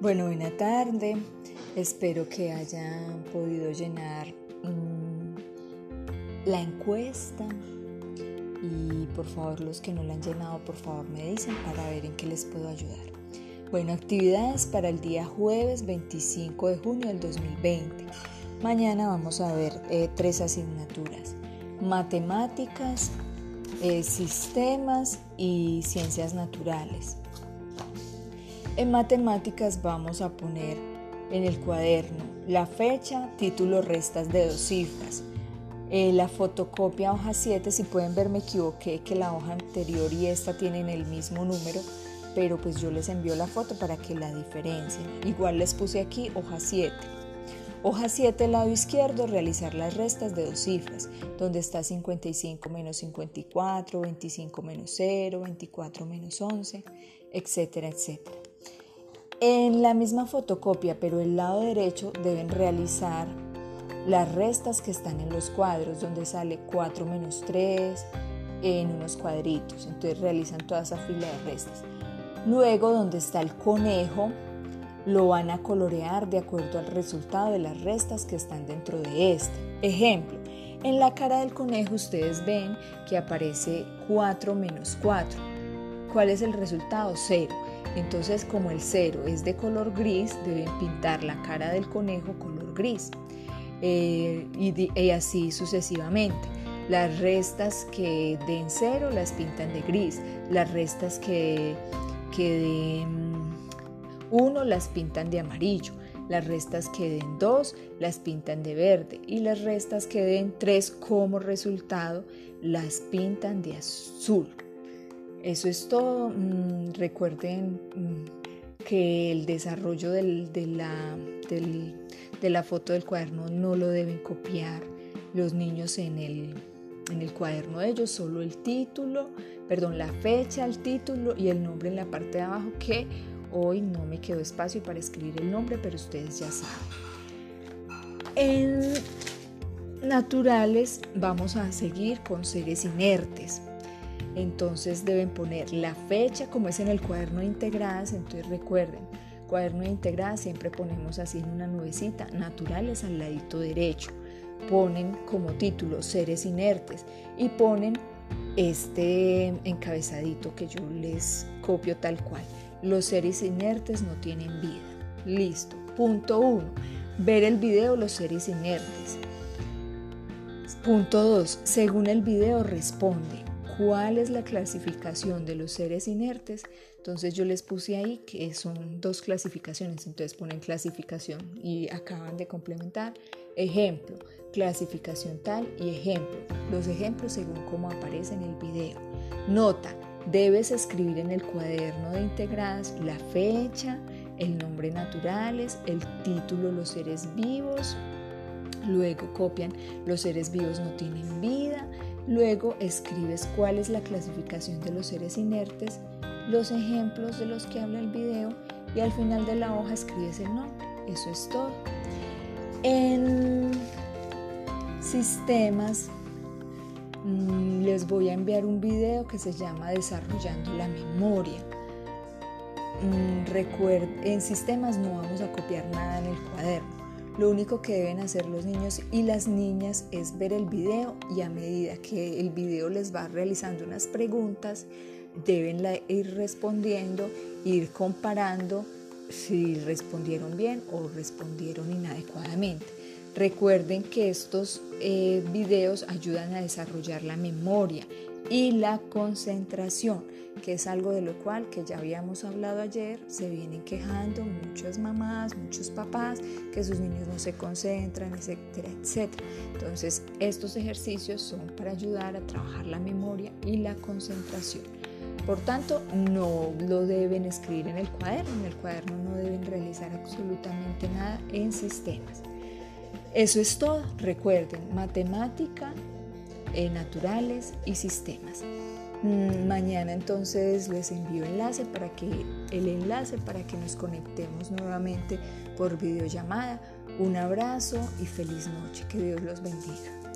Bueno, buena tarde. Espero que hayan podido llenar mm, la encuesta y por favor los que no la han llenado, por favor me dicen para ver en qué les puedo ayudar. Bueno, actividades para el día jueves 25 de junio del 2020. Mañana vamos a ver eh, tres asignaturas. Matemáticas, eh, sistemas y ciencias naturales. En matemáticas vamos a poner en el cuaderno la fecha, título, restas de dos cifras. Eh, la fotocopia hoja 7, si pueden ver me equivoqué que la hoja anterior y esta tienen el mismo número, pero pues yo les envío la foto para que la diferencien. Igual les puse aquí hoja 7. Hoja 7, lado izquierdo, realizar las restas de dos cifras, donde está 55 menos 54, 25 menos 0, 24 menos 11, etcétera, etcétera. En la misma fotocopia, pero el lado derecho, deben realizar las restas que están en los cuadros, donde sale 4 menos 3 en unos cuadritos. Entonces realizan toda esa fila de restas. Luego, donde está el conejo, lo van a colorear de acuerdo al resultado de las restas que están dentro de este. Ejemplo, en la cara del conejo ustedes ven que aparece 4 menos 4. ¿Cuál es el resultado? 0. Entonces, como el cero es de color gris, deben pintar la cara del conejo color gris. Eh, y, así sucesivamente. Las restas que den cero las pintan de gris. Las restas que, que den uno las pintan de amarillo. Las restas que den dos las pintan de verde. Y las restas que den tres como resultado las pintan de azul. Eso es todo. Mm, recuerden mm, que el desarrollo de, la, de la foto del cuaderno no lo deben copiar los niños en el, en el cuaderno de ellos, solo el título, perdón, la fecha, el título y el nombre en la parte de abajo, que hoy no me quedó espacio para escribir el nombre, pero ustedes ya saben. En naturales vamos a seguir con seres inertes. Entonces deben poner la fecha como es en el cuaderno de integradas. Entonces recuerden, cuaderno de integradas siempre ponemos así en una nubecita, naturales al ladito derecho. Ponen como título seres inertes y ponen este encabezadito que yo les copio tal cual. Los seres inertes no tienen vida. Listo. Punto 1. Ver el video Los seres inertes. Punto 2. Según el video responde cuál es la clasificación de los seres inertes, entonces yo les puse ahí que son dos clasificaciones, entonces ponen clasificación y acaban de complementar. Ejemplo, clasificación tal y ejemplo. Los ejemplos según cómo aparece en el video. Nota, debes escribir en el cuaderno de integradas la fecha, el nombre naturales, el título los seres vivos. Luego copian los seres vivos no tienen vida Luego escribes cuál es la clasificación de los seres inertes, los ejemplos de los que habla el video y al final de la hoja escribes el nombre. Eso es todo. En sistemas mm, les voy a enviar un video que se llama Desarrollando la memoria. Mm, en sistemas no vamos a copiar nada en el cuaderno lo único que deben hacer los niños y las niñas es ver el video y a medida que el video les va realizando unas preguntas, deben ir respondiendo, ir comparando si respondieron bien o respondieron inadecuadamente. Recuerden que estos eh, videos ayudan a desarrollar la memoria y la concentración que es algo de lo cual, que ya habíamos hablado ayer, se vienen quejando muchas mamás, muchos papás, que sus niños no se concentran, etcétera, etcétera. Entonces, estos ejercicios son para ayudar a trabajar la memoria y la concentración. Por tanto, no lo deben escribir en el cuaderno, en el cuaderno no deben realizar absolutamente nada en sistemas. Eso es todo. Recuerden, matemática, eh, naturales y sistemas. Mm, mañana entonces les envío enlace para que el enlace para que nos conectemos nuevamente por videollamada. Un abrazo y feliz noche. Que Dios los bendiga.